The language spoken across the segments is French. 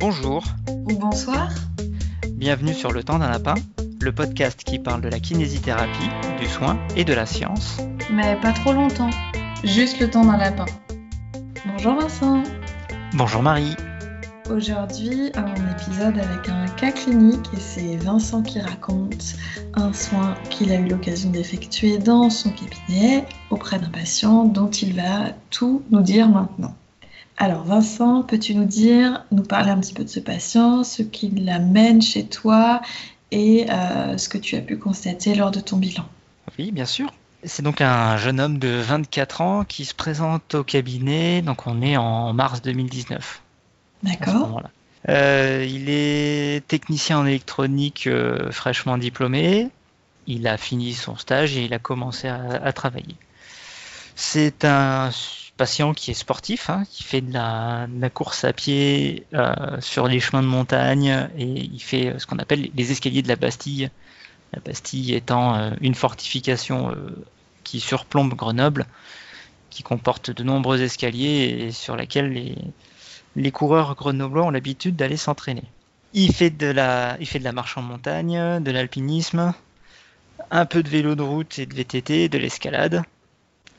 Bonjour ou bonsoir. Bienvenue sur Le Temps d'un Lapin, le podcast qui parle de la kinésithérapie, du soin et de la science. Mais pas trop longtemps, juste le temps d'un lapin. Bonjour Vincent. Bonjour Marie. Aujourd'hui, un épisode avec un cas clinique et c'est Vincent qui raconte un soin qu'il a eu l'occasion d'effectuer dans son cabinet auprès d'un patient dont il va tout nous dire maintenant. Alors Vincent, peux-tu nous dire, nous parler un petit peu de ce patient, ce qui l'amène chez toi et euh, ce que tu as pu constater lors de ton bilan? Oui, bien sûr. C'est donc un jeune homme de 24 ans qui se présente au cabinet, donc on est en mars 2019. D'accord. Euh, il est technicien en électronique euh, fraîchement diplômé. Il a fini son stage et il a commencé à, travailler. C'est un patient qui est sportif, hein, qui fait de la, course à pied euh, sur les chemins de montagne et il fait ce qu'on appelle les escaliers de la Bastille. La Bastille étant une fortification qui surplombe Grenoble, qui comporte de nombreux escaliers et sur laquelle les, les coureurs grenoblois ont l'habitude d'aller s'entraîner. Il fait de la, il fait de la marche en montagne, de l'alpinisme, un peu de vélo de route et de VTT, de l'escalade,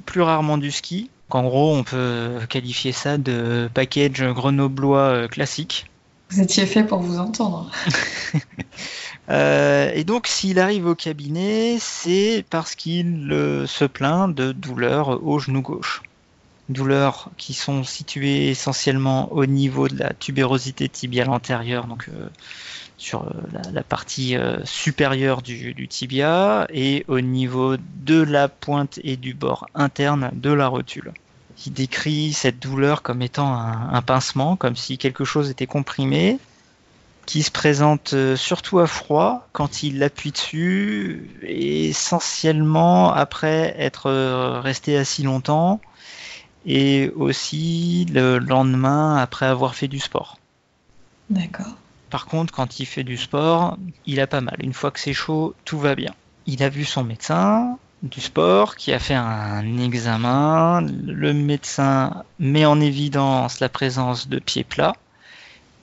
plus rarement du ski. En gros, on peut qualifier ça de package grenoblois euh, classique. Vous étiez fait pour vous entendre. Euh, et donc, s'il arrive au cabinet, c'est parce qu'il euh, se plaint de douleurs au genou gauche douleurs qui sont situées essentiellement au niveau de la tubérosité tibiale antérieure, donc euh, sur euh, la, partie euh, supérieure du, tibia, et au niveau de la pointe et du bord interne de la rotule. Il décrit cette douleur comme étant un, pincement, comme si quelque chose était comprimé, qui se présente surtout à froid quand il appuie dessus, essentiellement après être resté assis longtemps, et aussi le lendemain après avoir fait du sport. D'accord. Par contre, quand il fait du sport, il a pas mal. Une fois que c'est chaud, tout va bien. Il a vu son médecin du sport qui a fait un examen. Le médecin met en évidence la présence de pieds plats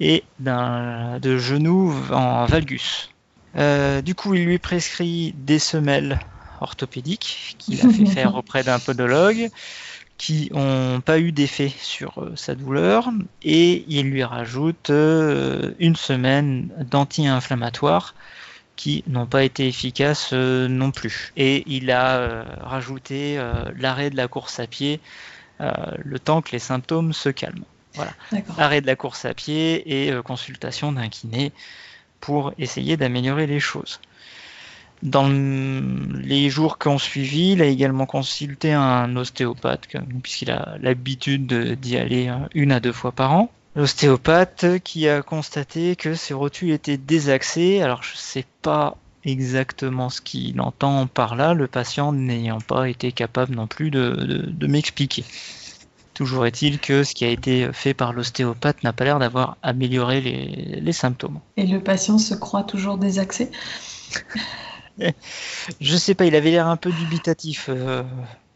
et de genoux en valgus. Euh, du coup, il lui prescrit des semelles orthopédiques qu'il a fait faire auprès d'un podologue qui n'ont pas eu d'effet sur euh, sa douleur et il lui rajoute euh, une semaine d'anti-inflammatoires qui n'ont pas été efficaces euh, non plus. Et il a rajouté l'arrêt de la course à pied le temps que les symptômes se calment. Voilà. Arrêt de la course à pied et consultation d'un kiné pour essayer d'améliorer les choses. Dans les jours qui ont suivi, il a également consulté un ostéopathe, puisqu'il a l'habitude d'y aller euh, une à deux fois par an. L'ostéopathe qui a constaté que ses rotules étaient désaxées. Alors je ne sais pas exactement ce qu'il entend par là, le patient n'ayant pas été capable non plus de, m'expliquer. Toujours est-il que ce qui a été fait par l'ostéopathe n'a pas l'air d'avoir amélioré les, les symptômes. Et le patient se croit toujours désaxé? Je sais pas, il avait l'air un peu dubitatif euh,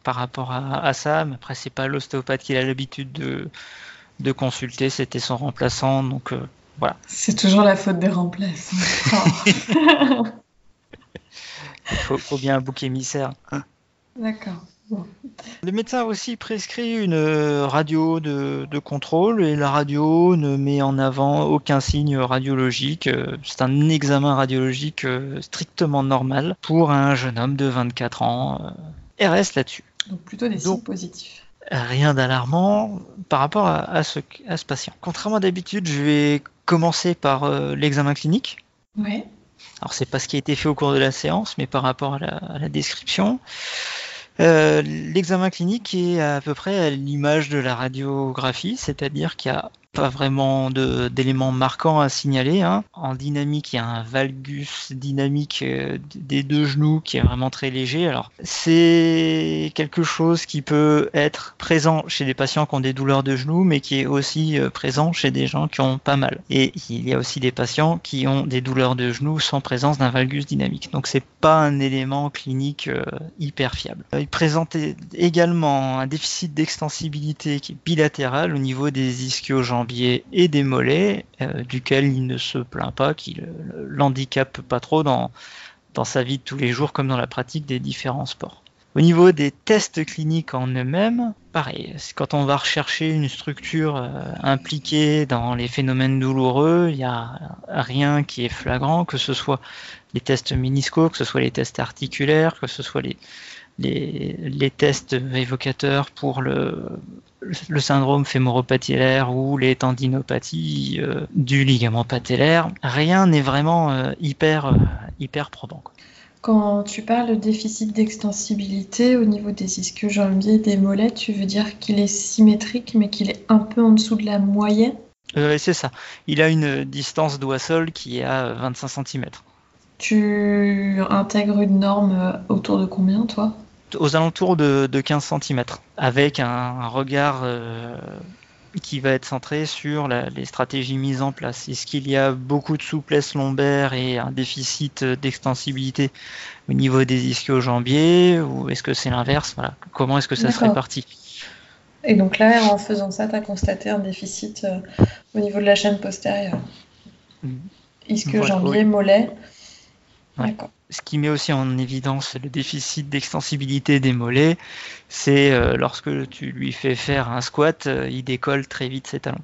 par rapport à, ça, mais après c'est pas l'ostéopathe qu'il a l'habitude de, consulter, c'était son remplaçant, donc euh, voilà. C'est toujours la faute des remplaçants. il faut, bien un bouc émissaire. D'accord. Le médecin a aussi prescrit une euh, radio de, contrôle et la radio ne met en avant aucun signe radiologique. Euh, c'est un examen radiologique euh, strictement normal pour un jeune homme de 24 ans. Et reste là-dessus. Donc plutôt des signes positifs. Rien d'alarmant par rapport à, ce, patient. Contrairement d'habitude, je vais commencer par l'examen clinique. Oui. Alors c'est pas ce qui a été fait au cours de la séance, mais par rapport à la description. Euh, l'examen clinique est à peu près à l'image de la radiographie, c'est-à-dire qu'il y a pas vraiment d'éléments marquants à signaler. Hein. En dynamique, il y a un valgus dynamique euh, des deux genoux qui est vraiment très léger. Alors, c'est quelque chose qui peut être présent chez des patients qui ont des douleurs de genoux, mais qui est aussi euh, présent chez des gens qui ont pas mal. Et il y a aussi des patients qui ont des douleurs de genoux sans présence d'un valgus dynamique. Donc, c'est pas un élément clinique euh, hyper fiable. Il présente également un déficit d'extensibilité qui bilatéral au niveau des ischio et des mollets, duquel il ne se plaint pas, qui l'handicape pas trop dans, sa vie de tous les jours comme dans la pratique des différents sports. Au niveau des tests cliniques en eux-mêmes, pareil, quand on va rechercher une structure euh, impliquée dans les phénomènes douloureux, il n'y a rien qui est flagrant, que ce soit les tests minisco, que ce soit les tests articulaires, que ce soit les, les, tests évocateurs pour le, le syndrome fémoropatellaire ou les tendinopathies euh, du ligament patellaire. Rien n'est vraiment euh, hyper, hyper probant. Quand tu parles de déficit d'extensibilité au niveau des ischio-jambiers, des mollets, tu veux dire qu'il est symétrique mais qu'il est un peu en dessous de la moyenne? Euh, C'est ça. Il a une distance doigt-sol qui est à 25 cm. Tu intègres une norme autour de combien, toi? Aux alentours de, 15 cm, avec un, regard euh, qui va être centré sur les stratégies mises en place. Est-ce qu'il y a beaucoup de souplesse lombaire et un déficit d'extensibilité au niveau des ischio-jambiers ou est-ce que c'est l'inverse? Voilà. Comment est-ce que ça se répartit Et donc là, en faisant ça, tu as constaté un déficit euh, au niveau de la chaîne postérieure. Mmh. Ischio-jambier, mollet. D'accord ce qui met aussi en évidence le déficit d'extensibilité des mollets, c'est euh, lorsque tu lui fais faire un squat, euh, il décolle très vite ses talons.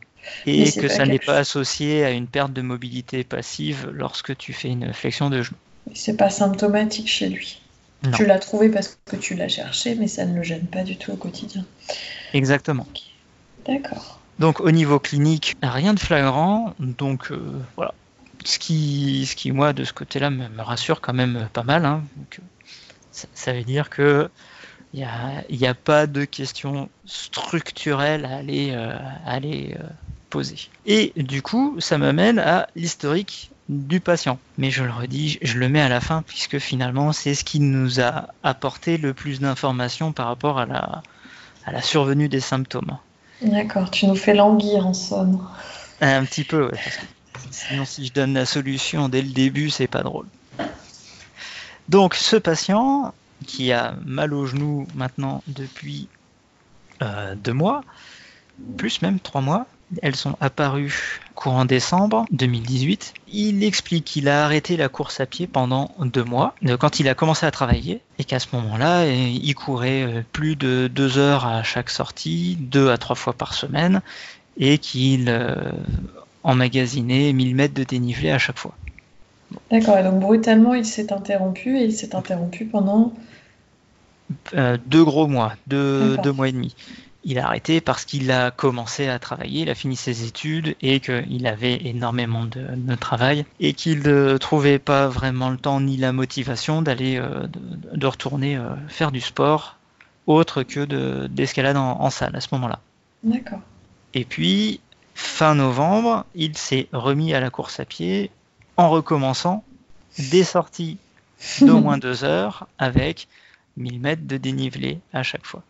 Et que ça n'est pas associé à une perte de mobilité passive lorsque tu fais une flexion de genou. C'est pas symptomatique chez lui. Tu l'as trouvé parce que tu l'as cherché, mais ça ne le gêne pas du tout au quotidien. Exactement. D'accord. Donc au niveau clinique, rien de flagrant. Donc euh, voilà, ce qui, ce qui moi, de ce côté-là, me, rassure quand même pas mal. Hein. ça, veut dire que il n'y a, a, pas de questions structurelles à aller, euh, aller euh, poser. Et du coup, ça m'amène à l'historique du patient. Mais je le redis, je le mets à la fin puisque finalement, c'est ce qui nous a apporté le plus d'informations par rapport à la, à la survenue des symptômes. D'accord, tu nous fais languir en somme. Un petit peu, oui. Sinon, si je donne la solution dès le début, c'est pas drôle. Donc, ce patient qui a mal au genou maintenant depuis euh, deux mois, plus même trois mois, elles sont apparues courant décembre 2018. Il explique qu'il a arrêté la course à pied pendant deux mois, euh, quand il a commencé à travailler, et qu'à ce moment-là, euh, il courait plus de deux heures à chaque sortie, deux à trois fois par semaine, et qu'il emmagasiné 1000 mètres de dénivelé à chaque fois. D'accord, et donc brutalement il s'est interrompu et il s'est interrompu pendant euh, deux gros mois, deux, mois et demi. Il a arrêté parce qu'il a commencé à travailler, il a fini ses études et qu'il avait énormément de, travail et qu'il ne trouvait pas vraiment le temps ni la motivation d'aller euh, de, retourner euh, faire du sport autre que d'escalade en, en salle à ce moment-là. D'accord. Et puis Fin novembre, il s'est remis à la course à pied en recommençant des sorties d'au moins deux heures avec 1000 mètres de dénivelé à chaque fois.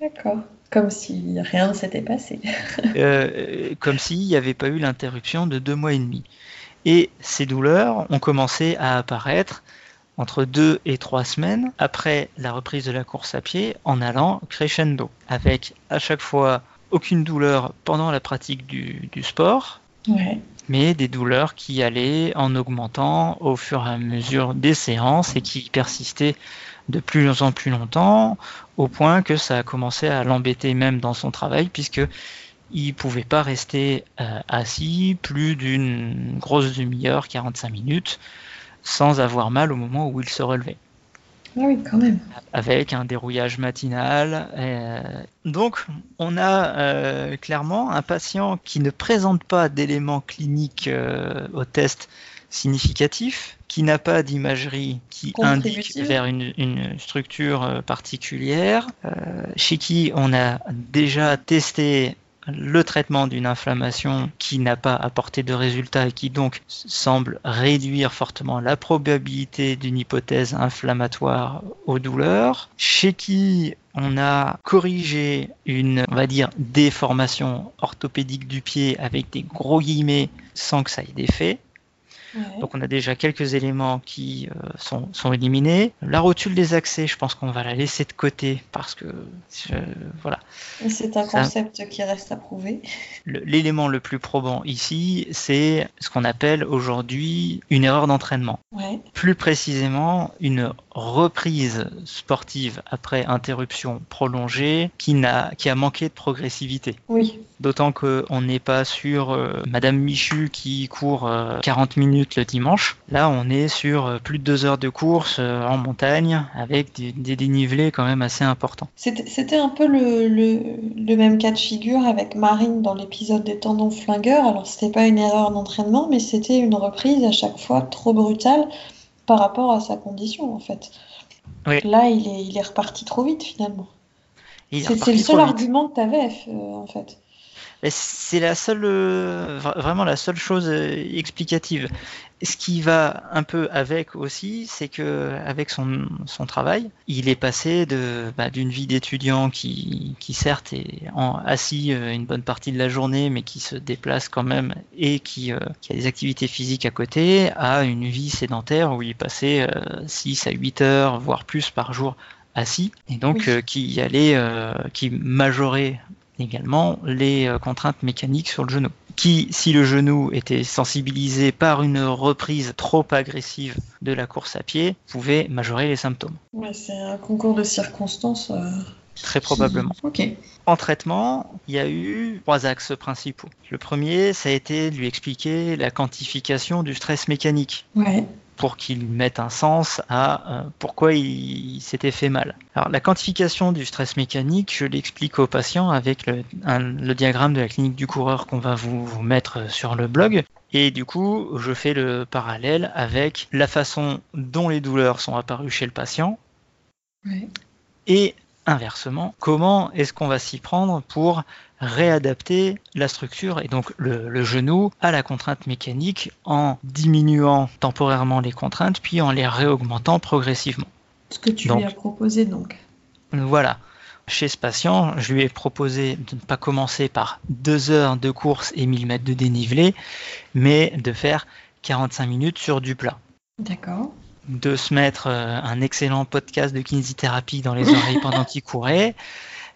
D'accord. Comme si rien ne s'était passé. Euh, comme s'il n'y avait pas eu l'interruption de deux mois et demi. Et ces douleurs ont commencé à apparaître entre deux et trois semaines après la reprise de la course à pied en allant crescendo, avec à chaque fois aucune douleur pendant la pratique du, sport, mais des douleurs qui allaient en augmentant au fur et à mesure des séances et qui persistaient de plus en plus longtemps, au point que ça a commencé à l'embêter même dans son travail, puisque il pouvait pas rester euh, assis plus d'une grosse demi-heure, 45 minutes, sans avoir mal au moment où il se relevait. Ah oui, quand même. Avec un dérouillage matinal. Euh, donc, on a euh, clairement un patient qui ne présente pas d'éléments cliniques euh, au test significatifs, qui n'a pas d'imagerie qui indique vers une, une structure particulière, chez qui on a déjà testé le traitement d'une inflammation qui n'a pas apporté de résultat et qui donc semble réduire fortement la probabilité d'une hypothèse inflammatoire aux douleurs, chez qui on a corrigé une, va dire, déformation orthopédique du pied avec des gros guillemets sans que ça ait d'effet, Donc on a déjà quelques éléments qui euh, sont, sont, éliminés. La rotule des accès, je pense qu'on va la laisser de côté parce que voilà. C'est un concept qui reste à prouver. L'élément le, plus probant ici, c'est ce qu'on appelle aujourd'hui une erreur d'entraînement. Plus précisément, une reprise sportive après interruption prolongée qui, n'a, qui a manqué de progressivité. Oui. D'autant qu'on n'est pas sur euh, Madame Michu qui court 40 euh, minutes le dimanche. Là, on est sur euh, plus de deux heures de course en montagne avec des, dénivelés quand même assez importants. C'était un peu le, le, même cas de figure avec Marine dans l'épisode des tendons flingueurs. Alors, c'était pas une erreur d'entraînement, mais c'était une reprise à chaque fois trop brutale par rapport à sa condition en fait. Là, il est, il est reparti trop vite finalement. C'est le seul argument que tu avais euh, en fait. C'est la seule, euh, vraiment la seule chose euh, explicative. Ce qui va un peu avec aussi, c'est que avec son, son, travail, il est passé de bah, d'une vie d'étudiant qui, qui certes est en, assis une bonne partie de la journée, mais qui se déplace quand même et qui, qui a des activités physiques à côté, à une vie sédentaire où il passait 6 à 8 heures, voire plus par jour assis, et donc qui allait, qui majorait également les euh, contraintes mécaniques sur le genou. Qui, si le genou était sensibilisé par une reprise trop agressive de la course à pied, pouvait majorer les symptômes. c'est un concours de circonstances. Euh, Très probablement. En traitement, il y a eu trois axes principaux. Le premier, ça a été de lui expliquer la quantification du stress mécanique. Ouais pour qu'il mette un sens à euh, pourquoi il, s'était fait mal. Alors la quantification du stress mécanique, je l'explique aux patients avec le, diagramme de la clinique du coureur qu'on va vous, mettre sur le blog. Et du coup, je fais le parallèle avec la façon dont les douleurs sont apparues chez le patient. Et inversement, comment est-ce qu'on va s'y prendre pour réadapter la structure et donc le, genou à la contrainte mécanique en diminuant temporairement les contraintes puis en les réaugmentant progressivement. Ce que tu lui as proposé donc. Voilà. Chez ce patient, je lui ai proposé de ne pas commencer par deux heures de course et 1000 mètres de dénivelé, mais de faire 45 minutes sur du plat. D'accord de se mettre euh, un excellent podcast de kinésithérapie dans les oreilles pendant qu'il courait,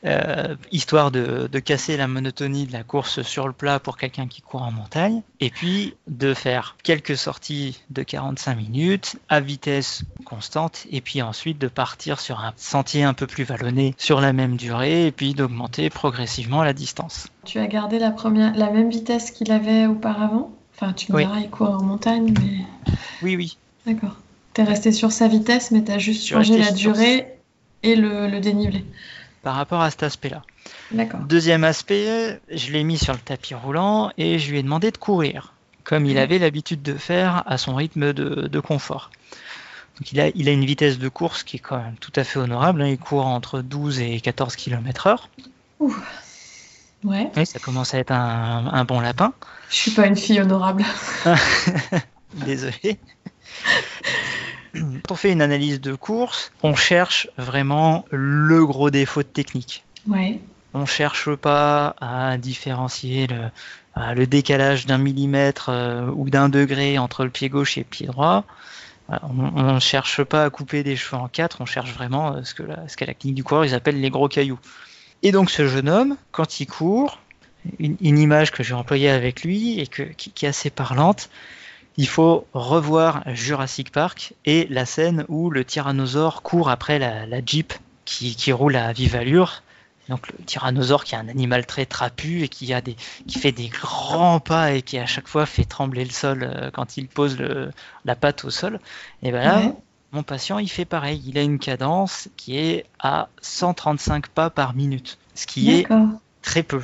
euh, histoire de, casser la monotonie de la course sur le plat pour quelqu'un qui court en montagne, et puis de faire quelques sorties de 45 minutes à vitesse constante, et puis ensuite de partir sur un sentier un peu plus vallonné sur la même durée, et puis d'augmenter progressivement la distance. Tu as gardé la, première, la même vitesse qu'il avait auparavant? Enfin, tu me diras, il court en montagne, mais... Oui, oui. D'accord. T'es resté sur sa vitesse, mais t'as juste changé la durée et le, dénivelé. Par rapport à cet aspect-là. Deuxième aspect, je l'ai mis sur le tapis roulant et je lui ai demandé de courir, comme il avait l'habitude de faire à son rythme de, confort. Donc il a, il a une vitesse de course qui est quand même tout à fait honorable. Hein. Il court entre 12 et 14 km heure. Ouh. Ouais. Oui, ça commence à être un, un bon lapin. Je suis pas une fille honorable. Désolé. Quand on fait une analyse de course, on cherche vraiment le gros défaut de technique. Ouais. On cherche pas à différencier le, le décalage d'un millimètre euh, ou d'un degré entre le pied gauche et le pied droit. on ne cherche pas à couper des cheveux en quatre, on cherche vraiment euh, ce que la, ce qu'à la clinique du coureur ils appellent les gros cailloux. Et donc ce jeune homme, quand il court, une, image que j'ai employée avec lui et que, qui est assez parlante, il faut revoir Jurassic Park et la scène où le tyrannosaure court après la, Jeep qui, roule à vive allure. Donc le tyrannosaure qui est un animal très trapu et qui, a des, qui fait des grands pas et qui à chaque fois fait trembler le sol euh, quand il pose la patte au sol. Et ben là, mon patient il fait pareil. Il a une cadence qui est à 135 pas par minute, ce qui est très peu.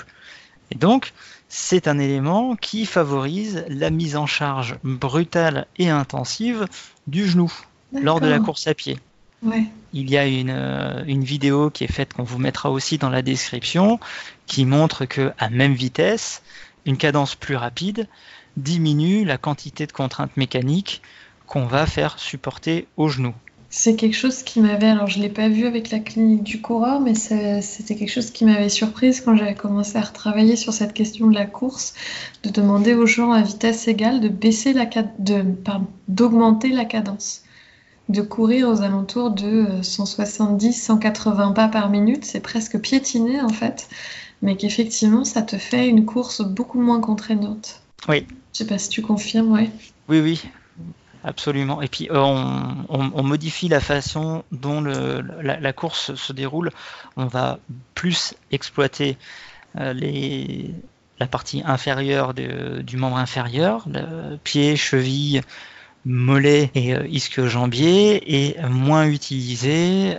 Et donc, c'est un élément qui favorise la mise en charge brutale et intensive du genou lors de la course à pied. Il y a euh, une, vidéo qui est faite qu'on vous mettra aussi dans la description qui montre que à même vitesse, une cadence plus rapide diminue la quantité de contraintes mécaniques qu'on va faire supporter au genou. C'est quelque chose qui m'avait, alors je l'ai pas vu avec la clinique du coureur, mais c'était quelque chose qui m'avait surprise quand j'avais commencé à retravailler sur cette question de la course, de demander aux gens à vitesse égale de baisser la de, d'augmenter la cadence, de courir aux alentours de 170-180 euh, pas par minute, c'est presque piétiner en fait, mais qu'effectivement ça te fait une course beaucoup moins contraignante. Oui. Je sais pas si tu confirmes, ouais. Oui, oui, Absolument. Et puis euh, on, modifie la façon dont la, course se déroule. On va plus exploiter euh, la partie inférieure du membre inférieur, le pied, cheville, mollet et euh, ischio-jambier, et moins utiliser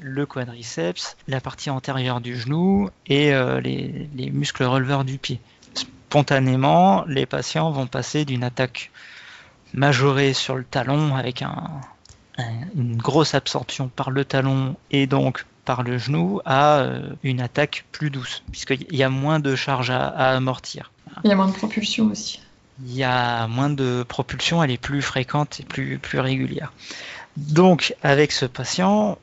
le quadriceps, la partie antérieure du genou et les, les muscles releveurs du pied. Spontanément, les patients vont passer d'une attaque majoré sur le talon avec un, une grosse absorption par le talon et donc par le genou à euh, une attaque plus douce, puisqu'il y a moins de charge à, amortir. Il y a moins de propulsion aussi. Il y a moins de propulsion, elle est plus fréquente et plus, plus régulière. Donc, avec ce patient,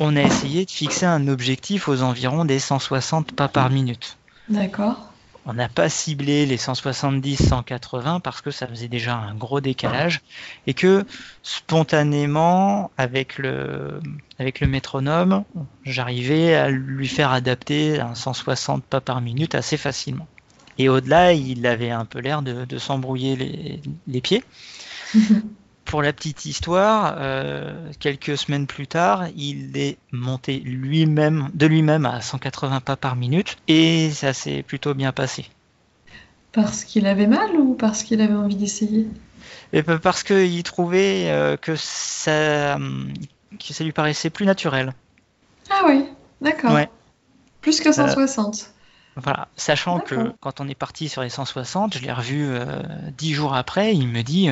on a essayé de fixer un objectif aux environs des 160 pas par minute. D'accord on n'a pas ciblé les 170-180 parce que ça faisait déjà un gros décalage et que spontanément avec le avec le métronome j'arrivais à lui faire adapter un 160 pas par minute assez facilement. Et au-delà il avait un peu l'air de, s'embrouiller les, les pieds pour la petite histoire, euh, quelques semaines plus tard, il est monté lui-même, de lui-même à 180 pas par minute et ça s'est plutôt bien passé. Parce qu'il avait mal ou parce qu'il avait envie d'essayer? Parce qu'il trouvait euh, que, ça, que ça lui paraissait plus naturel. Ah oui, d'accord. Plus que 160. Euh, voilà, sachant que quand on est parti sur les 160, je l'ai revu dix jours après, il me dit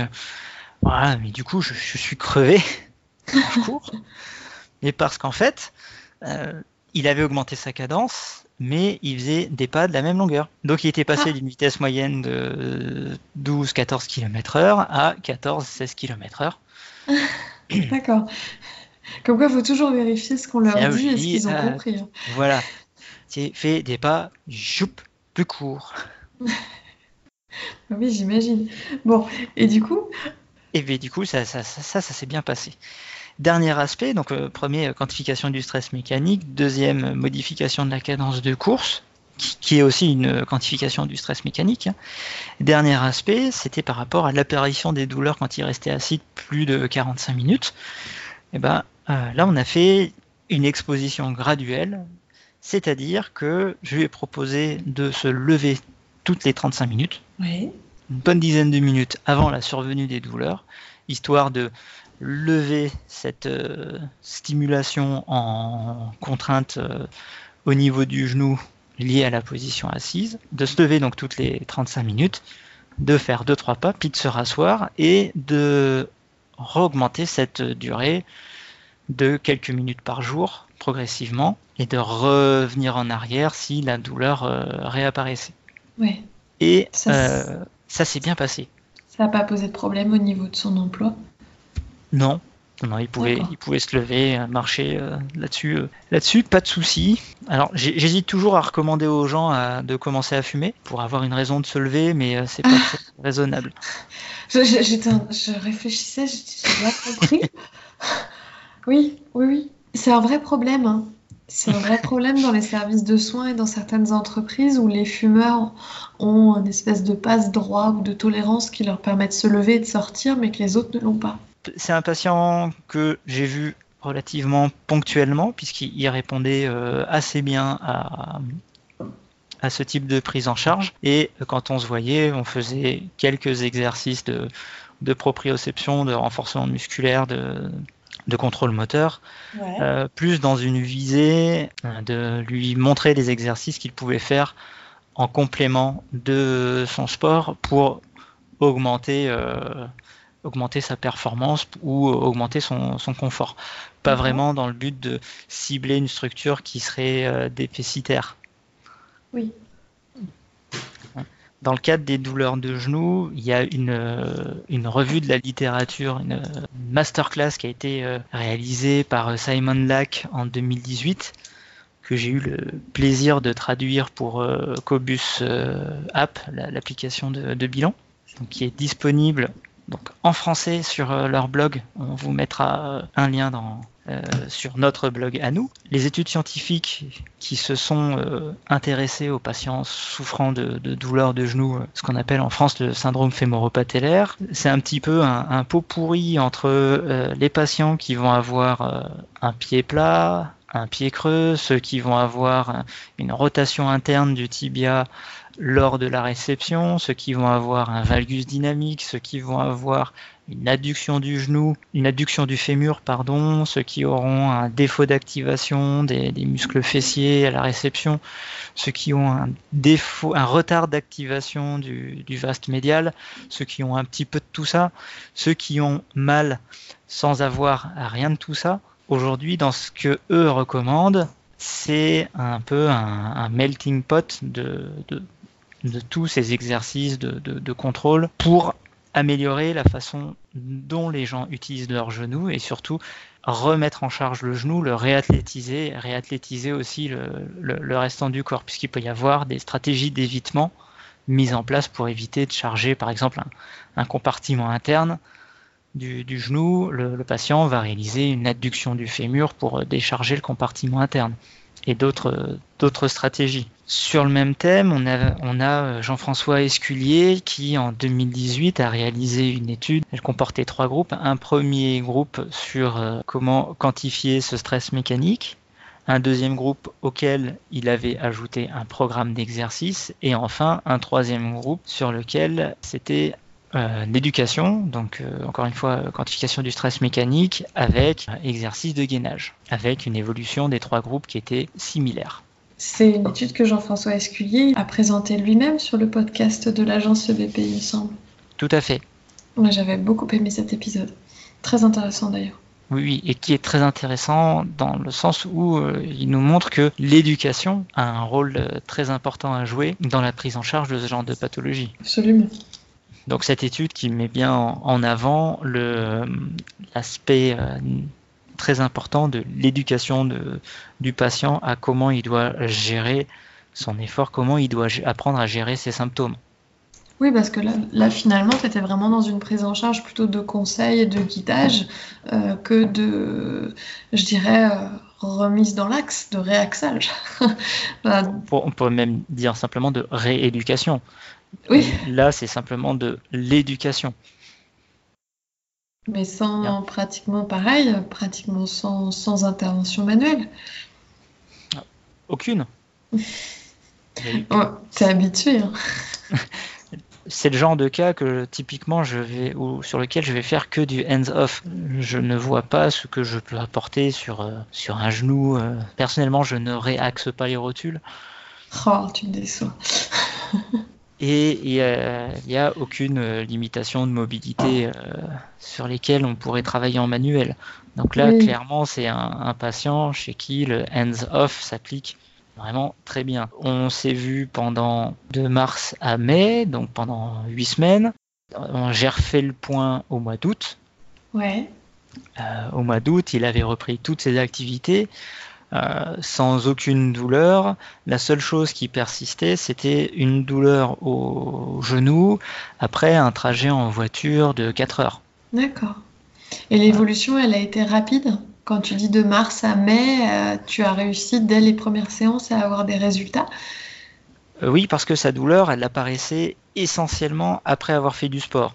voilà, mais du coup, je, suis crevé en cours. Mais parce qu'en fait, euh, il avait augmenté sa cadence, mais il faisait des pas de la même longueur. Donc il était passé ah. d'une vitesse moyenne de 12-14 km heure à 14-16 km heure. D'accord. Comme quoi, il faut toujours vérifier ce qu'on leur dit et ce qu'ils ont euh, compris. Hein. Voilà. C'est fait des pas, joup, plus courts. oui, j'imagine. Bon, et du coup, et bien, du coup, ça, ça, s'est bien passé. Dernier aspect, donc euh, premier, quantification du stress mécanique. Deuxième, modification de la cadence de course, qui, est aussi une quantification du stress mécanique. Dernier aspect, c'était par rapport à l'apparition des douleurs quand il restait assis plus de 45 minutes. Et ben, euh, là, on a fait une exposition graduelle, c'est-à-dire que je lui ai proposé de se lever toutes les 35 minutes. Une bonne dizaine de minutes avant la survenue des douleurs, histoire de lever cette euh, stimulation en contrainte euh, au niveau du genou liée à la position assise, de se lever donc toutes les 35 minutes, de faire 2-3 pas, puis de se rasseoir et de augmenter cette durée de quelques minutes par jour progressivement et de revenir en arrière si la douleur euh, réapparaissait. Oui. Et ça s'est bien passé. Ça n'a pas posé de problème au niveau de son emploi? Non. Non, il pouvait, il pouvait se lever, euh, marcher euh, là-dessus. Euh, là-dessus, pas de souci. Alors, j'hésite toujours à recommander aux gens de commencer à fumer pour avoir une raison de se lever, mais c'est pas très raisonnable. Je, je réfléchissais, j'ai compris. oui, oui, oui. C'est un vrai problème. Hein. C'est un vrai problème dans les services de soins et dans certaines entreprises où les fumeurs ont une espèce de passe droit ou de tolérance qui leur permet de se lever et de sortir, mais que les autres ne l'ont pas. C'est un patient que j'ai vu relativement ponctuellement, puisqu'il répondait euh, assez bien à, à ce type de prise en charge. Et quand on se voyait, on faisait quelques exercices de, de proprioception, de renforcement musculaire, de, de contrôle moteur, euh, plus dans une visée euh, de lui montrer des exercices qu'il pouvait faire en complément de son sport pour augmenter, euh, augmenter sa performance ou augmenter son, confort. Pas vraiment dans le but de cibler une structure qui serait déficitaire. Oui. Dans le cadre des douleurs de genoux, il y a une, euh, revue de la littérature, une masterclass qui a été euh, réalisée par Simon Lack en 2018, que j'ai eu le plaisir de traduire pour Cobus App, l'application de, de, bilan, donc qui est disponible donc, en français sur leur blog. On vous mettra un lien dans, euh, sur notre blog à nous. Les études scientifiques qui se sont euh, intéressées aux patients souffrant de, douleurs de genoux, euh, ce qu'on appelle en France le syndrome fémoropatellaire, c'est un petit peu un, pot pourri entre les patients qui vont avoir un pied plat, un pied creux, ceux qui vont avoir une rotation interne du tibia lors de la réception, ceux qui vont avoir un valgus dynamique, ceux qui vont avoir une adduction du genou, une adduction du fémur, pardon, ceux qui auront un défaut d'activation des, muscles fessiers à la réception, ceux qui ont un défaut, un retard d'activation du, vaste médial, ceux qui ont un petit peu de tout ça, ceux qui ont mal sans avoir rien de tout ça. Aujourd'hui, dans ce que eux recommandent, c'est un peu un, melting pot de, de, tous ces exercices de, de contrôle pour améliorer la façon dont les gens utilisent leurs genoux et surtout remettre en charge le genou, le réathlétiser, réathlétiser aussi le, restant du corps, puisqu'il peut y avoir des stratégies d'évitement mises en place pour éviter de charger par exemple un, compartiment interne du, genou. le, patient va réaliser une adduction du fémur pour décharger le compartiment interne et d'autres d'autres stratégies. Sur le même thème, on a, euh, Jean-François Esculier qui en 2018 a réalisé une étude. Elle comportait trois groupes. Un premier groupe sur euh, comment quantifier ce stress mécanique. Un deuxième groupe auquel il avait ajouté un programme d'exercice. Et enfin un troisième groupe sur lequel c'était euh, l'éducation, donc encore une fois quantification du stress mécanique avec exercice de gainage, avec une évolution des trois groupes qui étaient similaires. C'est une étude que Jean-François Esculier a présentée lui-même sur le podcast de l'agence EBP, il me semble. Tout à fait. Moi, j'avais beaucoup aimé cet épisode. Très intéressant d'ailleurs. Oui, oui, et qui est très intéressant dans le sens où euh, il nous montre que l'éducation a un rôle très important à jouer dans la prise en charge de ce genre de pathologie. Absolument. Donc cette étude qui met bien en avant l'aspect euh, très important de l'éducation du patient à comment il doit gérer son effort, comment il doit apprendre à gérer ses symptômes. Oui, parce que là, finalement, tu étais vraiment dans une prise en charge plutôt de conseil et de guidage euh, que de, je dirais, euh, remise dans l'axe, de réaxage. on pourrait même dire simplement de rééducation. Oui. Là, c'est simplement de l'éducation. Mais sans pratiquement pareil, pratiquement sans, intervention manuelle. Aucune. oh, T'es habitué. Hein. c'est le genre de cas que typiquement je vais ou sur lequel je vais faire que du hands off. Je ne vois pas ce que je peux apporter sur euh, sur un genou. Euh. Personnellement, je ne réaxe pas les rotules. Oh, tu me déçois. Et il n'y a, aucune euh, limitation de mobilité euh, sur lesquelles on pourrait travailler en manuel. Donc là, clairement, c'est un, patient chez qui le hands-off s'applique vraiment très bien. On s'est vu pendant de mars à mai, donc pendant huit semaines. J'ai refait le point au mois d'août. Ouais. Euh, au mois d'août, il avait repris toutes ses activités. Euh, sans aucune douleur. La seule chose qui persistait, c'était une douleur au genou après un trajet en voiture de 4 heures. D'accord. Et l'évolution, elle a été rapide? Quand tu dis de mars à mai, euh, tu as réussi dès les premières séances à avoir des résultats? Euh, Oui, parce que sa douleur, elle apparaissait essentiellement après avoir fait du sport.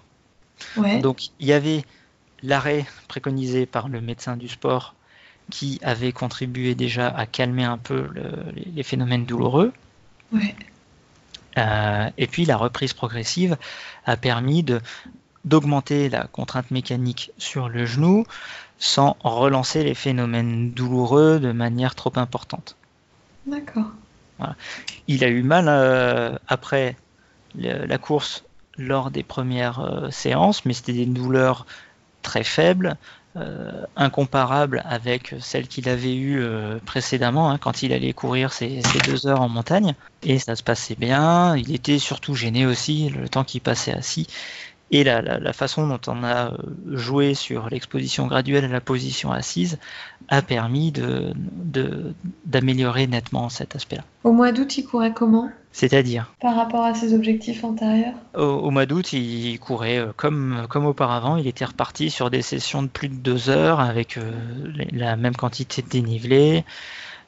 Donc il y avait l'arrêt préconisé par le médecin du sport qui avait contribué déjà à calmer un peu les phénomènes douloureux. Euh, et puis la reprise progressive a permis d'augmenter la contrainte mécanique sur le genou sans relancer les phénomènes douloureux de manière trop importante. D'accord. Il a eu mal euh, après la course lors des premières euh, séances, mais c'était des douleurs très faibles, incomparable avec celle qu'il avait eue précédemment hein, quand il allait courir ses, deux heures en montagne. Et ça se passait bien. Il était surtout gêné aussi le temps qu'il passait assis. Et la, façon dont on a euh, joué sur l'exposition graduelle à la position assise a permis d'améliorer de, nettement cet aspect-là. Au mois d'août, il courait comment? C'est-à-dire Par rapport à ses objectifs antérieurs Au, mois d'août, il courait euh, comme, comme auparavant. Il était reparti sur des sessions de plus de deux heures avec euh, la même quantité de dénivelé.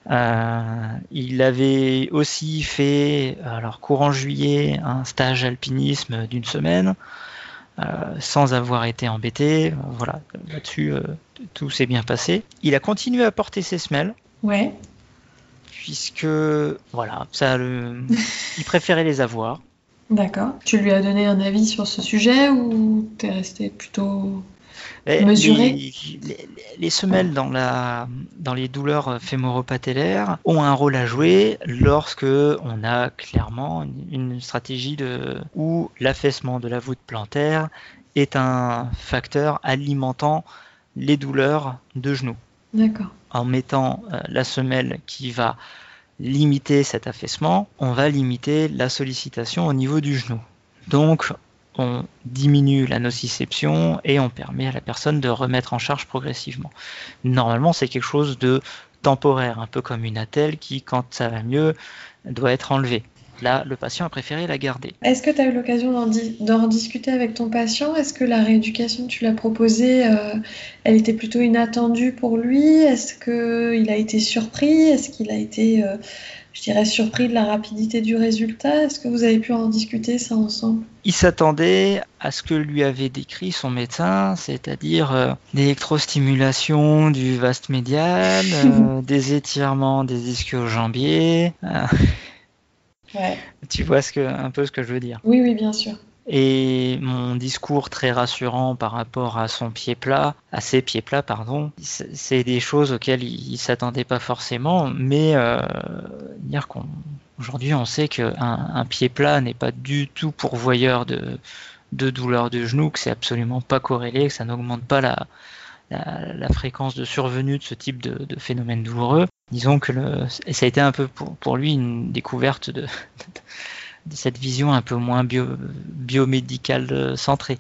il avait aussi fait, alors courant juillet, un stage alpinisme d'une semaine. Euh, sans avoir été embêté. Voilà, là-dessus, euh, tout s'est bien passé. Il a continué à porter ses semelles. Ouais. Puisque, voilà, ça, le... il préférait les avoir. D'accord. Tu lui as donné un avis sur ce sujet ou t'es resté plutôt mesuré les, semelles dans, la, dans les douleurs fémoropatellaires ont un rôle à jouer lorsque on a clairement une, stratégie de, où l'affaissement de la voûte plantaire est un facteur alimentant les douleurs de genoux. En mettant euh, la semelle qui va limiter cet affaissement, on va limiter la sollicitation au niveau du genou. Donc, on diminue la nociception et on permet à la personne de remettre en charge progressivement. Normalement, c'est quelque chose de temporaire, un peu comme une attelle qui, quand ça va mieux, doit être enlevée. Là, le patient a préféré la garder. Est-ce que tu as eu l'occasion d'en discuter avec ton patient? Est-ce que la rééducation que tu l'as proposée, euh, elle était plutôt inattendue pour lui? Est-ce qu'il a été surpris? Est-ce qu'il a été euh, je dirais, surpris de la rapidité du résultat? Est-ce que vous avez pu en discuter ça ensemble? Il s'attendait à ce que lui avait décrit son médecin, c'est-à-dire euh, l'électrostimulation du vaste médial, euh, des étirements des ischio-jambiers. Euh. Ouais. Tu vois ce que, un peu ce que je veux dire Oui, oui, bien sûr. Et mon discours très rassurant par rapport à son pied plat, à ses pieds plats, pardon, c'est des choses auxquelles il, s'attendait pas forcément, mais euh, dire qu'on aujourd'hui on sait qu'un un pied plat n'est pas du tout pourvoyeur de, de douleur de genou, que c'est absolument pas corrélé, que ça n'augmente pas la, la, fréquence de survenue de ce type de, de phénomène douloureux. Disons que le, ça a été un peu pour, pour lui une découverte de, cette vision un peu moins bio, biomédicale euh, centrée.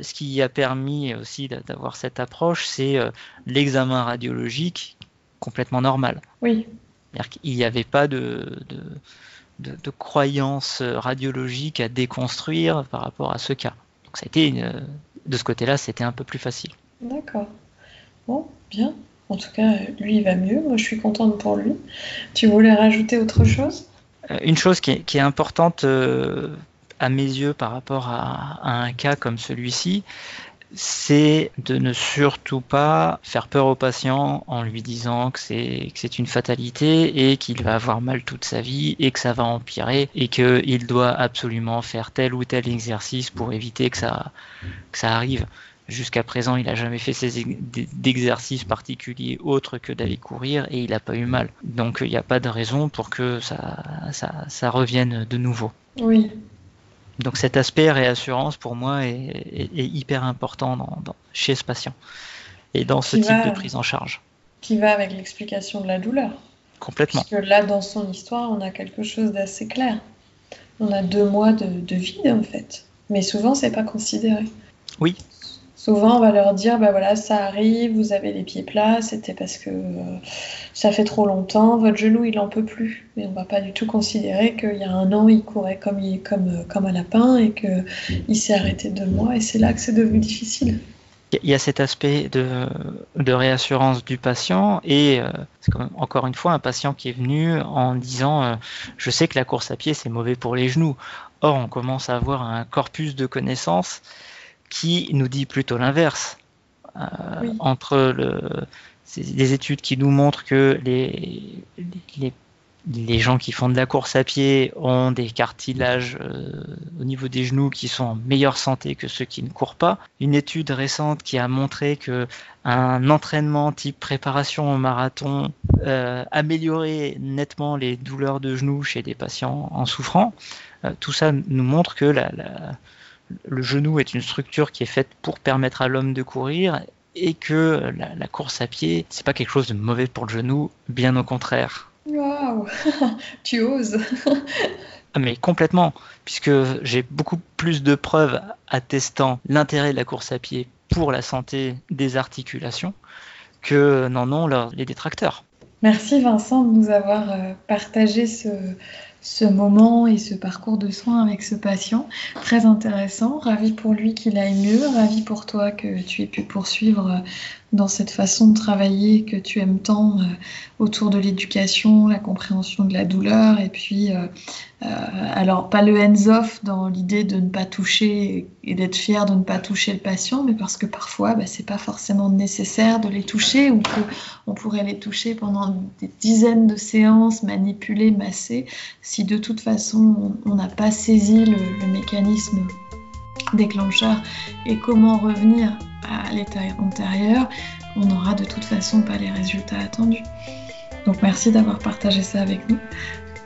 Ce qui a permis aussi d'avoir cette approche, c'est euh, l'examen radiologique complètement normal. Oui. Il n'y avait pas de, de, de, croyances radiologiques à déconstruire par rapport à ce cas. Donc ça a été de ce côté-là, c'était un peu plus facile. D'accord. Bon, bien. En tout cas, lui, il va mieux. Moi, je suis contente pour lui. Tu voulais rajouter autre chose? Euh, une chose qui est, importante euh, à mes yeux par rapport à, un cas comme celui-ci, c'est de ne surtout pas faire peur au patient en lui disant que c'est une fatalité et qu'il va avoir mal toute sa vie et que ça va empirer et qu'il doit absolument faire tel ou tel exercice pour éviter que ça, que ça arrive. Jusqu'à présent, il n'a jamais fait d'exercices particuliers autres que d'aller courir et il n'a pas eu mal. Donc il n'y a pas de raison pour que ça, ça, revienne de nouveau. Oui. Donc cet aspect réassurance pour moi est, hyper important dans, chez ce patient et dans ce type de prise en charge. Qui va avec l'explication de la douleur. Complètement. Parce que là, dans son histoire, on a quelque chose d'assez clair. On a deux mois de, de vide en fait. Mais souvent, c'est pas considéré. Oui, Souvent, on va leur dire, bah voilà, ça arrive, vous avez les pieds plats, c'était parce que euh, ça fait trop longtemps, votre genou, il en peut plus. Mais on va pas du tout considérer qu'il y a un an, il courait comme, comme, euh, comme un lapin et qu'il s'est arrêté deux mois, et c'est là que c'est devenu difficile. Il y a cet aspect de, réassurance du patient et euh, c'est encore une fois un patient qui est venu en disant je sais que la course à pied c'est mauvais pour les genoux. Or on commence à avoir un corpus de connaissances qui nous dit plutôt l'inverse. Euh, entre le, des études qui nous montrent que les, les, les, gens qui font de la course à pied ont des cartilages euh, au niveau des genoux qui sont en meilleure santé que ceux qui ne courent pas. Une étude récente qui a montré que un entraînement type préparation au marathon euh, améliorait nettement les douleurs de genoux chez des patients en souffrant. Euh, tout ça nous montre que la, la le genou est une structure qui est faite pour permettre à l'homme de courir et que la, course à pied, c'est pas quelque chose de mauvais pour le genou, bien au contraire. Waouh, tu oses. Ah, mais complètement, puisque j'ai beaucoup plus de preuves attestant l'intérêt de la course à pied pour la santé des articulations que n'en ont les détracteurs. Merci Vincent de nous avoir euh, partagé ce, ce moment et ce parcours de soins avec ce patient. Très intéressant. Ravi pour lui qu'il aille mieux. Ravi pour toi que tu aies pu poursuivre euh, dans cette façon de travailler que tu aimes tant euh, autour de l'éducation, la compréhension de la douleur et puis euh, alors pas le hands-off dans l'idée de ne pas toucher et d'être fier de ne pas toucher le patient, mais parce que parfois bah, c'est pas forcément nécessaire de les toucher ou qu'on pourrait les toucher pendant des dizaines de séances, manipuler, masser si de toute façon on n'a pas saisi le, mécanisme déclencheur et comment revenir à l'état antérieur, on n'aura de toute façon pas les résultats attendus. Donc merci d'avoir partagé ça avec nous.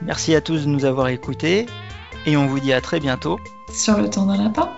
Merci à tous de nous avoir écoutés et on vous dit à très bientôt sur le temps d'un lapin.